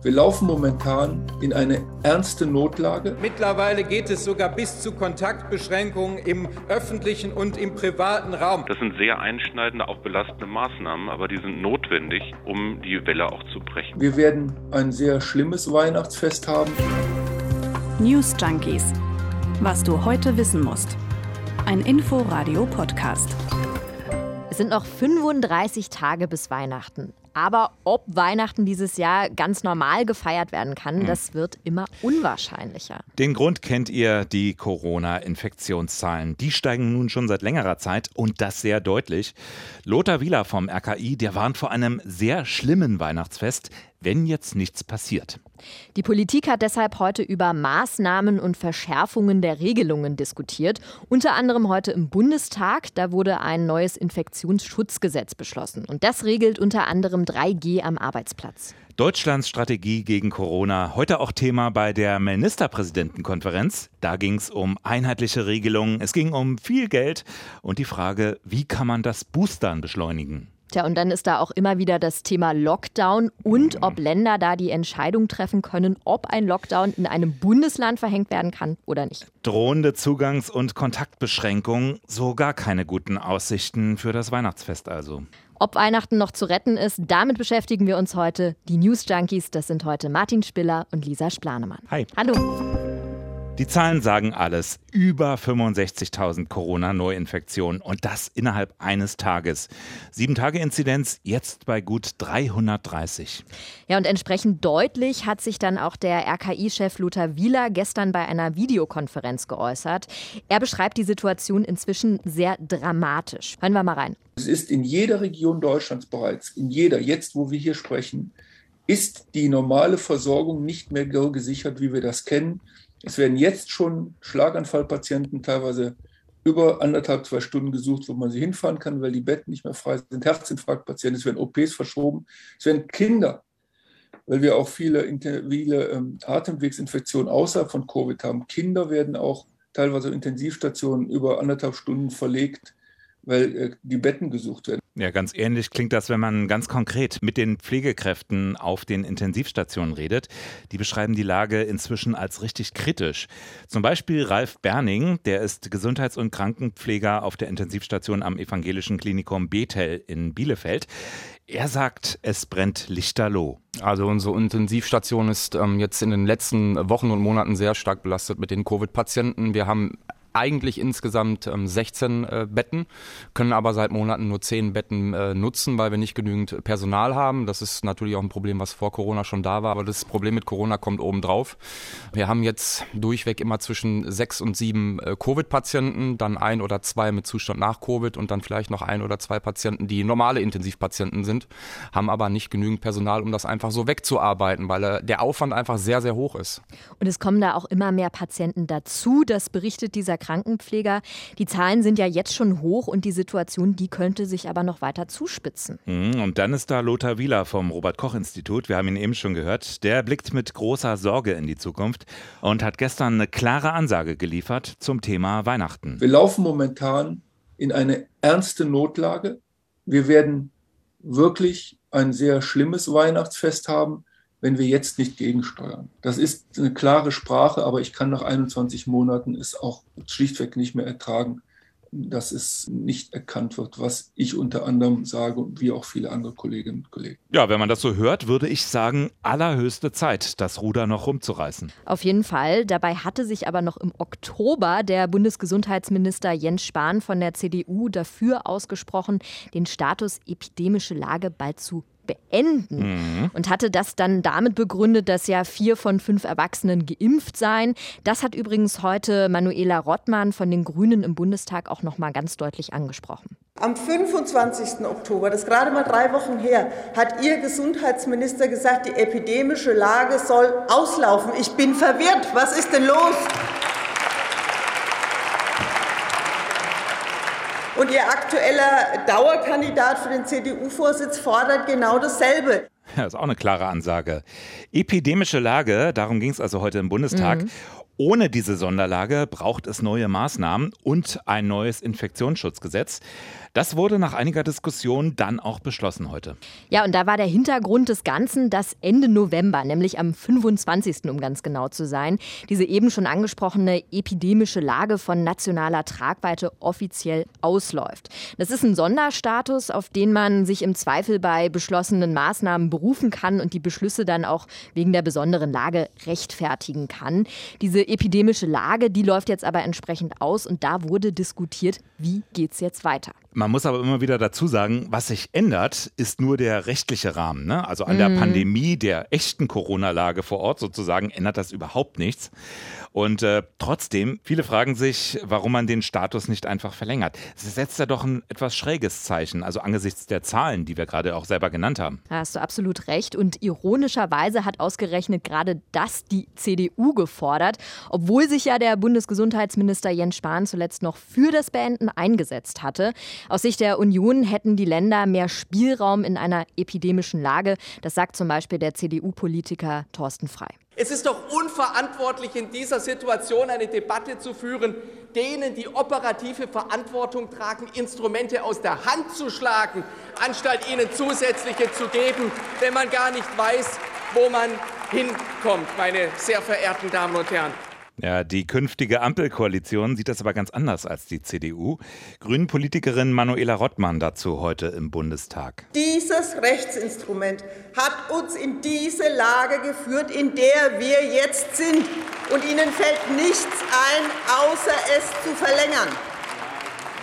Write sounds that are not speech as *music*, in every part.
Wir laufen momentan in eine ernste Notlage. Mittlerweile geht es sogar bis zu Kontaktbeschränkungen im öffentlichen und im privaten Raum. Das sind sehr einschneidende, auch belastende Maßnahmen, aber die sind notwendig, um die Welle auch zu brechen. Wir werden ein sehr schlimmes Weihnachtsfest haben. News Junkies. Was du heute wissen musst. Ein Info-Radio-Podcast. Es sind noch 35 Tage bis Weihnachten. Aber ob Weihnachten dieses Jahr ganz normal gefeiert werden kann, hm. das wird immer unwahrscheinlicher. Den Grund kennt ihr, die Corona-Infektionszahlen. Die steigen nun schon seit längerer Zeit und das sehr deutlich. Lothar Wieler vom RKI, der warnt vor einem sehr schlimmen Weihnachtsfest, wenn jetzt nichts passiert. Die Politik hat deshalb heute über Maßnahmen und Verschärfungen der Regelungen diskutiert. Unter anderem heute im Bundestag. Da wurde ein neues Infektionsschutzgesetz beschlossen. Und das regelt unter anderem 3G am Arbeitsplatz. Deutschlands Strategie gegen Corona. Heute auch Thema bei der Ministerpräsidentenkonferenz. Da ging es um einheitliche Regelungen, es ging um viel Geld und die Frage, wie kann man das Boostern beschleunigen? Tja, und dann ist da auch immer wieder das Thema Lockdown und ob Länder da die Entscheidung treffen können, ob ein Lockdown in einem Bundesland verhängt werden kann oder nicht. Drohende Zugangs- und Kontaktbeschränkungen, so gar keine guten Aussichten für das Weihnachtsfest also. Ob Weihnachten noch zu retten ist, damit beschäftigen wir uns heute. Die News Junkies, das sind heute Martin Spiller und Lisa Splanemann. Hi. Hallo. Die Zahlen sagen alles. Über 65.000 Corona-Neuinfektionen und das innerhalb eines Tages. Sieben Tage Inzidenz jetzt bei gut 330. Ja, und entsprechend deutlich hat sich dann auch der RKI-Chef Lothar Wieler gestern bei einer Videokonferenz geäußert. Er beschreibt die Situation inzwischen sehr dramatisch. Hören wir mal rein. Es ist in jeder Region Deutschlands bereits, in jeder, jetzt wo wir hier sprechen, ist die normale Versorgung nicht mehr so gesichert, wie wir das kennen. Es werden jetzt schon Schlaganfallpatienten teilweise über anderthalb, zwei Stunden gesucht, wo man sie hinfahren kann, weil die Betten nicht mehr frei sind. Herzinfarktpatienten, es werden OPs verschoben, es werden Kinder, weil wir auch viele, viele ähm, Atemwegsinfektionen außerhalb von Covid haben. Kinder werden auch teilweise Intensivstationen über anderthalb Stunden verlegt, weil äh, die Betten gesucht werden. Ja, ganz ähnlich klingt das, wenn man ganz konkret mit den Pflegekräften auf den Intensivstationen redet. Die beschreiben die Lage inzwischen als richtig kritisch. Zum Beispiel Ralf Berning, der ist Gesundheits- und Krankenpfleger auf der Intensivstation am Evangelischen Klinikum Bethel in Bielefeld. Er sagt, es brennt lichterloh. Also unsere Intensivstation ist ähm, jetzt in den letzten Wochen und Monaten sehr stark belastet mit den Covid-Patienten. Wir haben eigentlich insgesamt ähm, 16 äh, Betten, können aber seit Monaten nur 10 Betten äh, nutzen, weil wir nicht genügend Personal haben. Das ist natürlich auch ein Problem, was vor Corona schon da war, aber das Problem mit Corona kommt obendrauf. Wir haben jetzt durchweg immer zwischen sechs und sieben äh, Covid-Patienten, dann ein oder zwei mit Zustand nach Covid und dann vielleicht noch ein oder zwei Patienten, die normale Intensivpatienten sind, haben aber nicht genügend Personal, um das einfach so wegzuarbeiten, weil äh, der Aufwand einfach sehr, sehr hoch ist. Und es kommen da auch immer mehr Patienten dazu. Das berichtet dieser Krankenpfleger. Die Zahlen sind ja jetzt schon hoch und die Situation, die könnte sich aber noch weiter zuspitzen. Mhm, und dann ist da Lothar Wieler vom Robert-Koch-Institut. Wir haben ihn eben schon gehört. Der blickt mit großer Sorge in die Zukunft und hat gestern eine klare Ansage geliefert zum Thema Weihnachten. Wir laufen momentan in eine ernste Notlage. Wir werden wirklich ein sehr schlimmes Weihnachtsfest haben wenn wir jetzt nicht gegensteuern. Das ist eine klare Sprache, aber ich kann nach 21 Monaten es auch schlichtweg nicht mehr ertragen, dass es nicht erkannt wird, was ich unter anderem sage und wie auch viele andere Kolleginnen und Kollegen. Ja, wenn man das so hört, würde ich sagen, allerhöchste Zeit, das Ruder noch rumzureißen. Auf jeden Fall. Dabei hatte sich aber noch im Oktober der Bundesgesundheitsminister Jens Spahn von der CDU dafür ausgesprochen, den Status epidemische Lage bald zu beenden. Mhm. Und hatte das dann damit begründet, dass ja vier von fünf Erwachsenen geimpft seien. Das hat übrigens heute Manuela Rottmann von den Grünen im Bundestag auch noch mal ganz deutlich angesprochen. Am 25. Oktober, das ist gerade mal drei Wochen her, hat Ihr Gesundheitsminister gesagt, die epidemische Lage soll auslaufen. Ich bin verwirrt. Was ist denn los? Und Ihr aktueller Dauerkandidat für den CDU-Vorsitz fordert genau dasselbe. Ja, das ist auch eine klare Ansage. Epidemische Lage, darum ging es also heute im Bundestag. Mhm. Ohne diese Sonderlage braucht es neue Maßnahmen und ein neues Infektionsschutzgesetz. Das wurde nach einiger Diskussion dann auch beschlossen heute. Ja, und da war der Hintergrund des Ganzen, dass Ende November, nämlich am 25. um ganz genau zu sein, diese eben schon angesprochene epidemische Lage von nationaler Tragweite offiziell ausläuft. Das ist ein Sonderstatus, auf den man sich im Zweifel bei beschlossenen Maßnahmen berufen kann und die Beschlüsse dann auch wegen der besonderen Lage rechtfertigen kann. Diese epidemische Lage, die läuft jetzt aber entsprechend aus und da wurde diskutiert, wie geht es jetzt weiter. Man muss aber immer wieder dazu sagen, was sich ändert, ist nur der rechtliche Rahmen. Ne? Also an der mhm. Pandemie, der echten Corona-Lage vor Ort sozusagen, ändert das überhaupt nichts. Und äh, trotzdem, viele fragen sich, warum man den Status nicht einfach verlängert. Es setzt ja doch ein etwas schräges Zeichen, also angesichts der Zahlen, die wir gerade auch selber genannt haben. Da hast du absolut recht. Und ironischerweise hat ausgerechnet gerade das die CDU gefordert, obwohl sich ja der Bundesgesundheitsminister Jens Spahn zuletzt noch für das Beenden eingesetzt hatte. Aus Sicht der Union hätten die Länder mehr Spielraum in einer epidemischen Lage. Das sagt zum Beispiel der CDU-Politiker Thorsten Frei. Es ist doch unverantwortlich, in dieser Situation eine Debatte zu führen, denen, die operative Verantwortung tragen, Instrumente aus der Hand zu schlagen, anstatt ihnen zusätzliche zu geben, wenn man gar nicht weiß, wo man hinkommt, meine sehr verehrten Damen und Herren. Ja, die künftige Ampelkoalition sieht das aber ganz anders als die CDU. Grünen-Politikerin Manuela Rottmann dazu heute im Bundestag. Dieses Rechtsinstrument hat uns in diese Lage geführt, in der wir jetzt sind. Und Ihnen fällt nichts ein, außer es zu verlängern.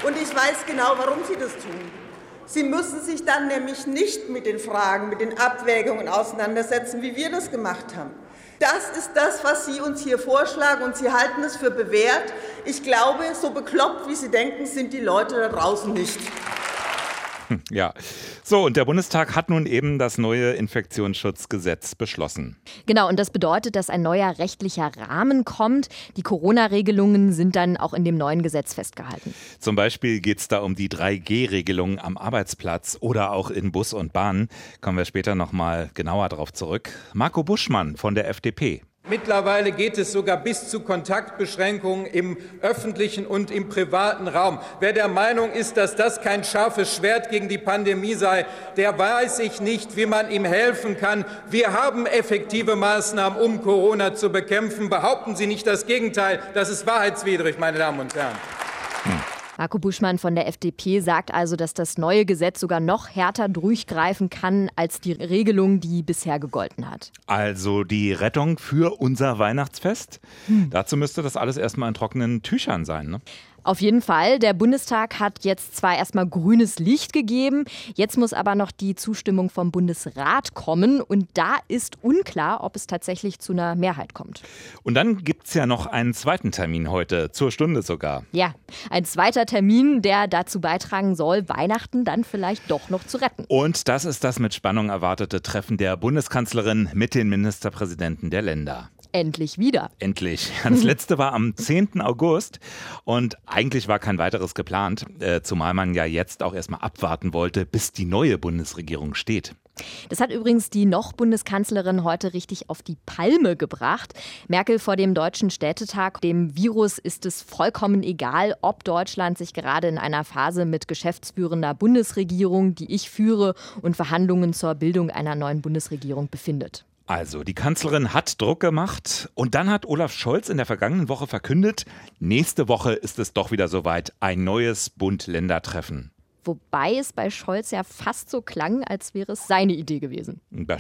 Und ich weiß genau, warum Sie das tun. Sie müssen sich dann nämlich nicht mit den Fragen, mit den Abwägungen auseinandersetzen, wie wir das gemacht haben. Das ist das, was Sie uns hier vorschlagen, und Sie halten es für bewährt. Ich glaube, so bekloppt, wie Sie denken, sind die Leute da draußen nicht. *laughs* Ja, so und der Bundestag hat nun eben das neue Infektionsschutzgesetz beschlossen. Genau, und das bedeutet, dass ein neuer rechtlicher Rahmen kommt. Die Corona-Regelungen sind dann auch in dem neuen Gesetz festgehalten. Zum Beispiel geht es da um die 3G-Regelung am Arbeitsplatz oder auch in Bus und Bahn. Kommen wir später nochmal genauer darauf zurück. Marco Buschmann von der FDP. Mittlerweile geht es sogar bis zu Kontaktbeschränkungen im öffentlichen und im privaten Raum. Wer der Meinung ist, dass das kein scharfes Schwert gegen die Pandemie sei, der weiß ich nicht, wie man ihm helfen kann. Wir haben effektive Maßnahmen, um Corona zu bekämpfen. Behaupten Sie nicht das Gegenteil. Das ist wahrheitswidrig, meine Damen und Herren. Marco Buschmann von der FDP sagt also, dass das neue Gesetz sogar noch härter durchgreifen kann als die Regelung, die bisher gegolten hat. Also die Rettung für unser Weihnachtsfest? Hm. Dazu müsste das alles erstmal in trockenen Tüchern sein. Ne? Auf jeden Fall. Der Bundestag hat jetzt zwar erstmal grünes Licht gegeben, jetzt muss aber noch die Zustimmung vom Bundesrat kommen und da ist unklar, ob es tatsächlich zu einer Mehrheit kommt. Und dann gibt es ja noch einen zweiten Termin heute, zur Stunde sogar. Ja, ein zweiter Termin, der dazu beitragen soll, Weihnachten dann vielleicht doch noch zu retten. Und das ist das mit Spannung erwartete Treffen der Bundeskanzlerin mit den Ministerpräsidenten der Länder endlich wieder. Endlich. *laughs* Das letzte war am 10. August und eigentlich war kein weiteres geplant, äh, zumal man ja jetzt auch erstmal abwarten wollte, bis die neue Bundesregierung steht. Das hat übrigens die noch Bundeskanzlerin heute richtig auf die Palme gebracht. Merkel vor dem Deutschen Städtetag. Dem Virus ist es vollkommen egal, ob Deutschland sich gerade in einer Phase mit geschäftsführender Bundesregierung, die ich führe, und Verhandlungen zur Bildung einer neuen Bundesregierung befindet. Also, die Kanzlerin hat Druck gemacht und dann hat Olaf Scholz in der vergangenen Woche verkündet, nächste Woche ist es doch wieder soweit, ein neues Bund-Länder-Treffen. Wobei es bei Scholz ja fast so klang, als wäre es seine Idee gewesen. Bei,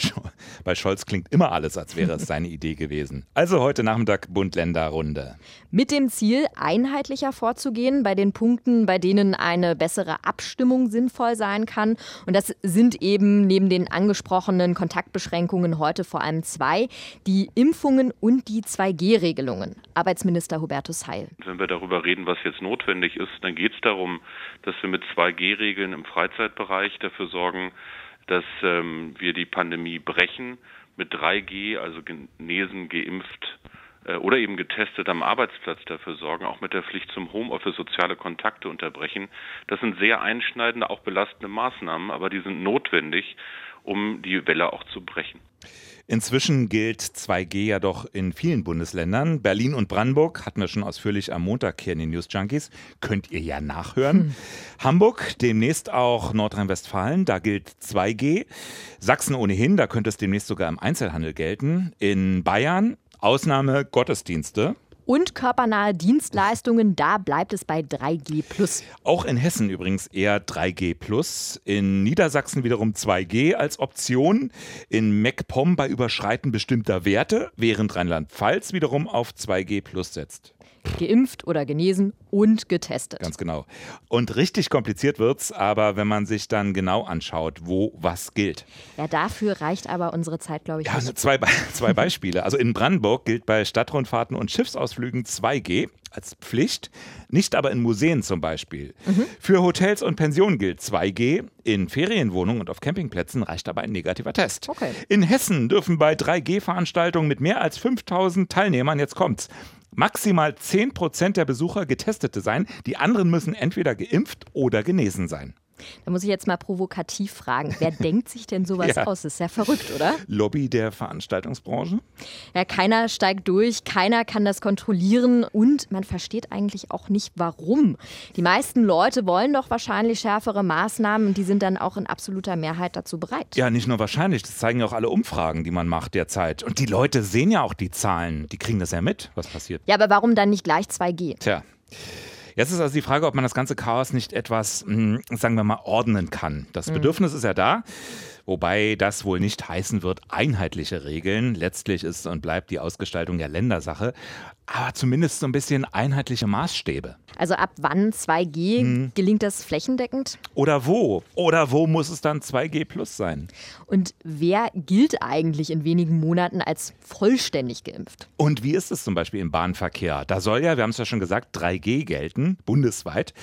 bei Scholz klingt immer alles, als wäre es *laughs* seine Idee gewesen. Also heute Nachmittag Bund-Länder-Runde. Mit dem Ziel, einheitlicher vorzugehen bei den Punkten, bei denen eine bessere Abstimmung sinnvoll sein kann. Und das sind eben neben den angesprochenen Kontaktbeschränkungen heute vor allem zwei, die Impfungen und die 2G-Regelungen. Arbeitsminister Hubertus Heil. Wenn wir darüber reden, was jetzt notwendig ist, dann geht es darum, dass wir mit 2G-Regeln im Freizeitbereich dafür sorgen, dass ähm, wir die Pandemie brechen. Mit 3G, also genesen, geimpft äh, oder eben getestet am Arbeitsplatz dafür sorgen, auch mit der Pflicht zum Homeoffice soziale Kontakte unterbrechen. Das sind sehr einschneidende, auch belastende Maßnahmen, aber die sind notwendig, um die Welle auch zu brechen. Inzwischen gilt 2G ja doch in vielen Bundesländern. Berlin und Brandenburg hatten wir schon ausführlich am Montag hier in den News Junkies. Könnt ihr ja nachhören. Hm. Hamburg, demnächst auch Nordrhein-Westfalen, da gilt 2G. Sachsen ohnehin, da könnte es demnächst sogar im Einzelhandel gelten. In Bayern Ausnahme Gottesdienste und körpernahe Dienstleistungen, da bleibt es bei 3G. Auch in Hessen übrigens eher 3G. In Niedersachsen wiederum 2G als Option. In MacPom bei Überschreiten bestimmter Werte, während Rheinland-Pfalz wiederum auf 2G setzt geimpft oder genesen und getestet. Ganz genau. Und richtig kompliziert wird es aber, wenn man sich dann genau anschaut, wo was gilt. Ja, dafür reicht aber unsere Zeit, glaube ich. Ja, nicht. zwei, *laughs* zwei Beispiele. Also in Brandenburg gilt bei Stadtrundfahrten und Schiffsausflügen 2G als Pflicht, nicht aber in Museen zum Beispiel. Mhm. Für Hotels und Pensionen gilt 2G, in Ferienwohnungen und auf Campingplätzen reicht aber ein negativer Test. Okay. In Hessen dürfen bei 3G-Veranstaltungen mit mehr als 5000 Teilnehmern, jetzt kommt's, maximal 10% der Besucher Getestete sein. Die anderen müssen entweder geimpft oder genesen sein. Da muss ich jetzt mal provokativ fragen, wer *laughs* denkt sich denn sowas ja. aus? Das ist ja verrückt, oder? Lobby der Veranstaltungsbranche? Ja, keiner steigt durch, keiner kann das kontrollieren und man versteht eigentlich auch nicht, warum. Die meisten Leute wollen doch wahrscheinlich schärfere Maßnahmen und die sind dann auch in absoluter Mehrheit dazu bereit. Ja, nicht nur wahrscheinlich, das zeigen ja auch alle Umfragen, die man macht derzeit. Und die Leute sehen ja auch die Zahlen, die kriegen das ja mit, was passiert. Ja, aber warum dann nicht gleich 2G? Tja. Jetzt ist also die Frage, ob man das ganze Chaos nicht etwas, hm, sagen wir mal, ordnen kann. Das mhm. Bedürfnis ist ja da. Wobei das wohl nicht heißen wird, einheitliche Regeln. Letztlich ist und bleibt die Ausgestaltung ja Ländersache. Aber zumindest so ein bisschen einheitliche Maßstäbe. Also ab wann 2G hm. gelingt das flächendeckend? Oder wo? Oder wo muss es dann 2G plus sein? Und wer gilt eigentlich in wenigen Monaten als vollständig geimpft? Und wie ist es zum Beispiel im Bahnverkehr? Da soll ja, wir haben es ja schon gesagt, 3G gelten, bundesweit.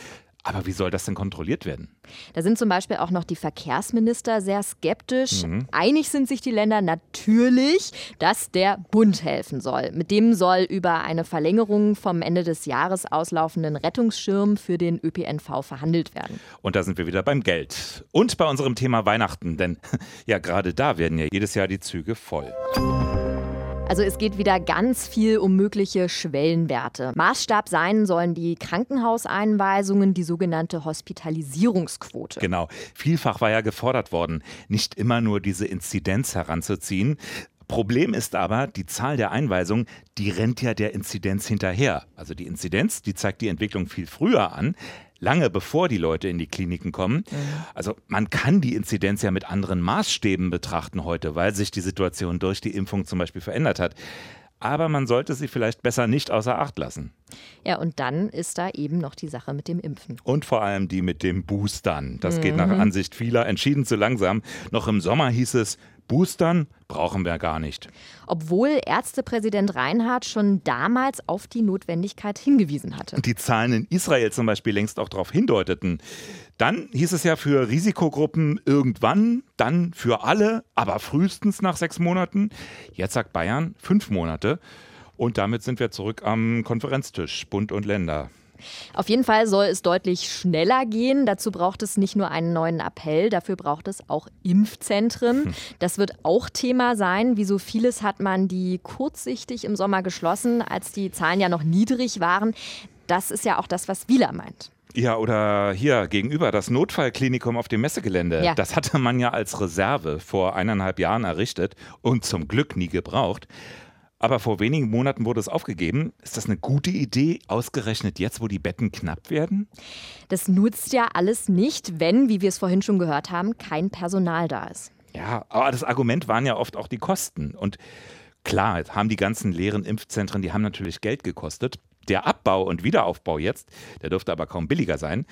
Aber wie soll das denn kontrolliert werden? Da sind zum Beispiel auch noch die Verkehrsminister sehr skeptisch. Mhm. Einig sind sich die Länder natürlich, dass der Bund helfen soll. Mit dem soll über eine Verlängerung vom Ende des Jahres auslaufenden Rettungsschirm für den ÖPNV verhandelt werden. Und da sind wir wieder beim Geld. Und bei unserem Thema Weihnachten, denn *laughs* ja, gerade da werden ja jedes Jahr die Züge voll. Also es geht wieder ganz viel um mögliche Schwellenwerte. Maßstab sein sollen die Krankenhauseinweisungen, die sogenannte Hospitalisierungsquote. Genau. Vielfach war ja gefordert worden, nicht immer nur diese Inzidenz heranzuziehen, Problem ist aber, die Zahl der Einweisungen, die rennt ja der Inzidenz hinterher. Also die Inzidenz, die zeigt die Entwicklung viel früher an lange bevor die Leute in die Kliniken kommen. Mhm. Also man kann die Inzidenz ja mit anderen Maßstäben betrachten heute, weil sich die Situation durch die Impfung zum Beispiel verändert hat. Aber man sollte sie vielleicht besser nicht außer Acht lassen. Ja, und dann ist da eben noch die Sache mit dem Impfen. Und vor allem die mit dem Boostern. Das mhm. geht nach mhm. Ansicht vieler entschieden zu langsam. Noch im Sommer hieß es, Boostern brauchen wir gar nicht. Obwohl Ärztepräsident Reinhardt schon damals auf die Notwendigkeit hingewiesen hatte. Und die Zahlen in Israel zum Beispiel längst auch darauf hindeuteten. Dann hieß es ja für Risikogruppen irgendwann, dann für alle, aber frühestens nach sechs Monaten. Jetzt sagt Bayern fünf Monate. Und damit sind wir zurück am Konferenztisch, Bund und Länder. Auf jeden Fall soll es deutlich schneller gehen. Dazu braucht es nicht nur einen neuen Appell, dafür braucht es auch Impfzentren. Hm. Das wird auch Thema sein. Wie so vieles hat man die kurzsichtig im Sommer geschlossen, als die Zahlen ja noch niedrig waren. Das ist ja auch das, was Wieler meint. Ja, oder hier gegenüber das Notfallklinikum auf dem Messegelände. Ja. Das hatte man ja als Reserve vor eineinhalb Jahren errichtet und zum Glück nie gebraucht. Aber vor wenigen Monaten wurde es aufgegeben. Ist das eine gute Idee, ausgerechnet jetzt, wo die Betten knapp werden? Das nutzt ja alles nicht, wenn, wie wir es vorhin schon gehört haben, kein Personal da ist. Ja, aber das Argument waren ja oft auch die Kosten. Und klar, haben die ganzen leeren Impfzentren, die haben natürlich Geld gekostet. Der Abbau und Wiederaufbau jetzt, der dürfte aber kaum billiger sein.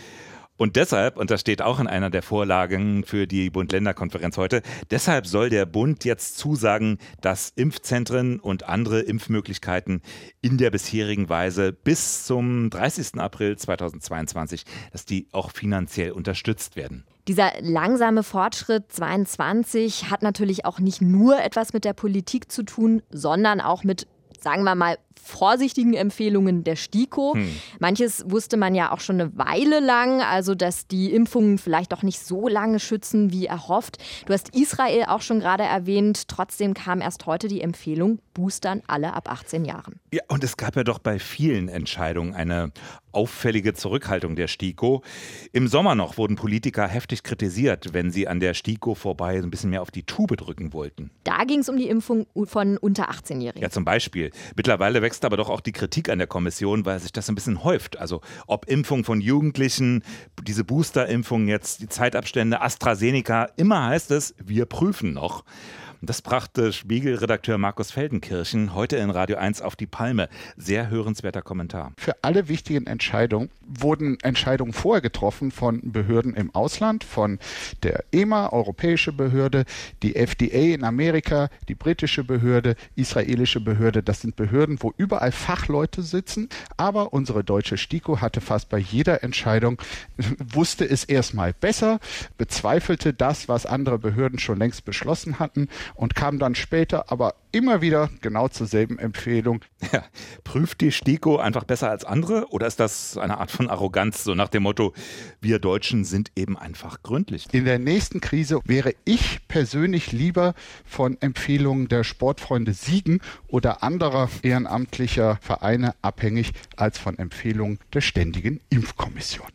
Und deshalb, und das steht auch in einer der Vorlagen für die Bund-Länder-Konferenz heute, deshalb soll der Bund jetzt zusagen, dass Impfzentren und andere Impfmöglichkeiten in der bisherigen Weise bis zum 30. April 2022, dass die auch finanziell unterstützt werden. Dieser langsame Fortschritt 22 hat natürlich auch nicht nur etwas mit der Politik zu tun, sondern auch mit sagen wir mal, vorsichtigen Empfehlungen der STIKO. Hm. Manches wusste man ja auch schon eine Weile lang, also dass die Impfungen vielleicht doch nicht so lange schützen wie erhofft. Du hast Israel auch schon gerade erwähnt. Trotzdem kam erst heute die Empfehlung, boostern alle ab 18 Jahren. Ja, und es gab ja doch bei vielen Entscheidungen eine auffällige Zurückhaltung der STIKO. Im Sommer noch wurden Politiker heftig kritisiert, wenn sie an der STIKO vorbei ein bisschen mehr auf die Tube drücken wollten. Da ging es um die Impfung von unter 18-Jährigen. Ja, zum Beispiel. Mittlerweile wächst aber doch auch die Kritik an der Kommission, weil sich das ein bisschen häuft. Also ob Impfung von Jugendlichen, diese Booster-Impfung jetzt, die Zeitabstände, AstraZeneca, immer heißt es, wir prüfen noch. Das brachte Spiegelredakteur Markus Feldenkirchen heute in Radio 1 auf die Palme. Sehr hörenswerter Kommentar. Für alle wichtigen Entscheidungen wurden Entscheidungen vorher getroffen von Behörden im Ausland, von der EMA, europäische Behörde, die FDA in Amerika, die britische Behörde, israelische Behörde. Das sind Behörden, wo überall Fachleute sitzen. Aber unsere deutsche STIKO hatte fast bei jeder Entscheidung, *laughs* wusste es erstmal besser, bezweifelte das, was andere Behörden schon längst beschlossen hatten und kam dann später aber immer wieder genau zur selben Empfehlung. Ja, prüft die STIKO einfach besser als andere oder ist das eine Art von Arroganz, so nach dem Motto, wir Deutschen sind eben einfach gründlich? In der nächsten Krise wäre ich persönlich lieber von Empfehlungen der Sportfreunde Siegen oder anderer ehrenamtlicher Vereine abhängig als von Empfehlungen der Ständigen Impfkommission.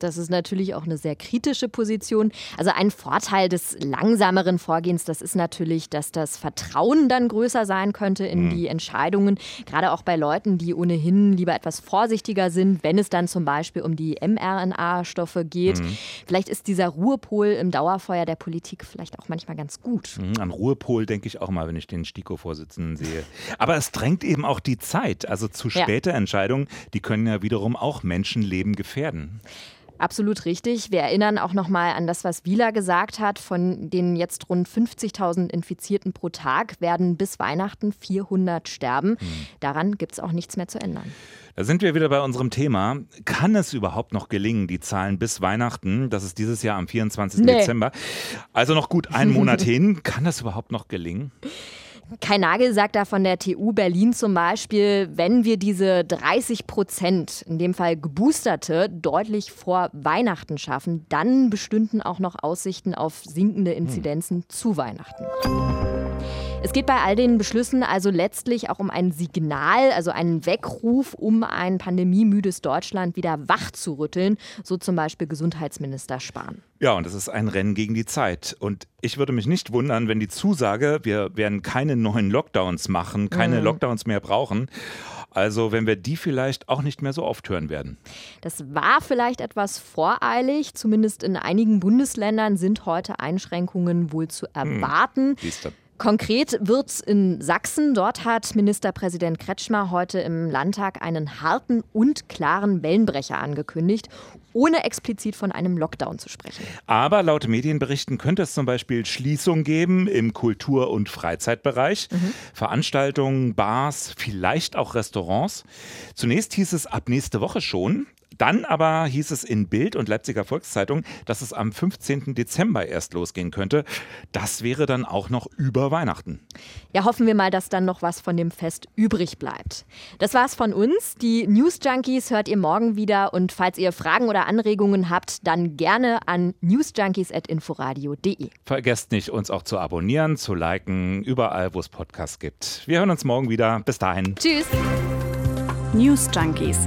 Das ist natürlich auch eine sehr kritische Position. Also ein Vorteil des langsameren Vorgehens, das ist natürlich, dass das Vertrauen dann größer sein könnte in mhm. die Entscheidungen. Gerade auch bei Leuten, die ohnehin lieber etwas vorsichtiger sind, wenn es dann zum Beispiel um die mRNA-Stoffe geht. Mhm. Vielleicht ist dieser Ruhepol im Dauerfeuer der Politik vielleicht auch manchmal ganz gut. Mhm, an Ruhepol denke ich auch mal, wenn ich den STIKO-Vorsitzenden sehe. Aber es drängt eben auch die Zeit. Also zu späte ja. Entscheidungen, die können ja wiederum auch Menschenleben gefährden. Absolut richtig. Wir erinnern auch noch mal an das, was Wieler gesagt hat. Von den jetzt rund 50.000 Infizierten pro Tag werden bis Weihnachten 400 sterben. Hm. Daran gibt es auch nichts mehr zu ändern. Da sind wir wieder bei unserem Thema. Kann es überhaupt noch gelingen, die Zahlen bis Weihnachten, das ist dieses Jahr am 24. Nee. Dezember, also noch gut einen Monat *laughs* hin, kann das überhaupt noch gelingen? Kai Nagel sagt da von der TU Berlin zum Beispiel, wenn wir diese 30 Prozent, in dem Fall geboosterte, deutlich vor Weihnachten schaffen, dann bestünden auch noch Aussichten auf sinkende Inzidenzen hm. zu Weihnachten. Es geht bei all den Beschlüssen also letztlich auch um ein Signal, also einen Weckruf, um ein pandemiemüdes Deutschland wieder wach zu rütteln, so zum Beispiel Gesundheitsminister Spahn. Ja, und es ist ein Rennen gegen die Zeit. Und ich würde mich nicht wundern, wenn die Zusage, wir werden keine neuen Lockdowns machen, keine mhm. Lockdowns mehr brauchen, also wenn wir die vielleicht auch nicht mehr so oft hören werden. Das war vielleicht etwas voreilig. Zumindest in einigen Bundesländern sind heute Einschränkungen wohl zu hm. erwarten. Hm. Konkret wird es in Sachsen. Dort hat Ministerpräsident Kretschmer heute im Landtag einen harten und klaren Wellenbrecher angekündigt, ohne explizit von einem Lockdown zu sprechen. Aber laut Medienberichten könnte es zum Beispiel Schließungen geben im Kultur- und Freizeitbereich, mhm. Veranstaltungen, Bars, vielleicht auch Restaurants. Zunächst hieß es ab nächste Woche schon, dann aber hieß es in Bild und Leipziger Volkszeitung, dass es am 15. Dezember erst losgehen könnte. Das wäre dann auch noch über Weihnachten. Ja, hoffen wir mal, dass dann noch was von dem Fest übrig bleibt. Das war's von uns. Die News Junkies hört ihr morgen wieder und falls ihr Fragen oder Anregungen habt, dann gerne an newsjunkies@inforadio.de. Vergesst nicht, uns auch zu abonnieren, zu liken, überall, wo es Podcasts gibt. Wir hören uns morgen wieder. Bis dahin. Tschüss. News Junkies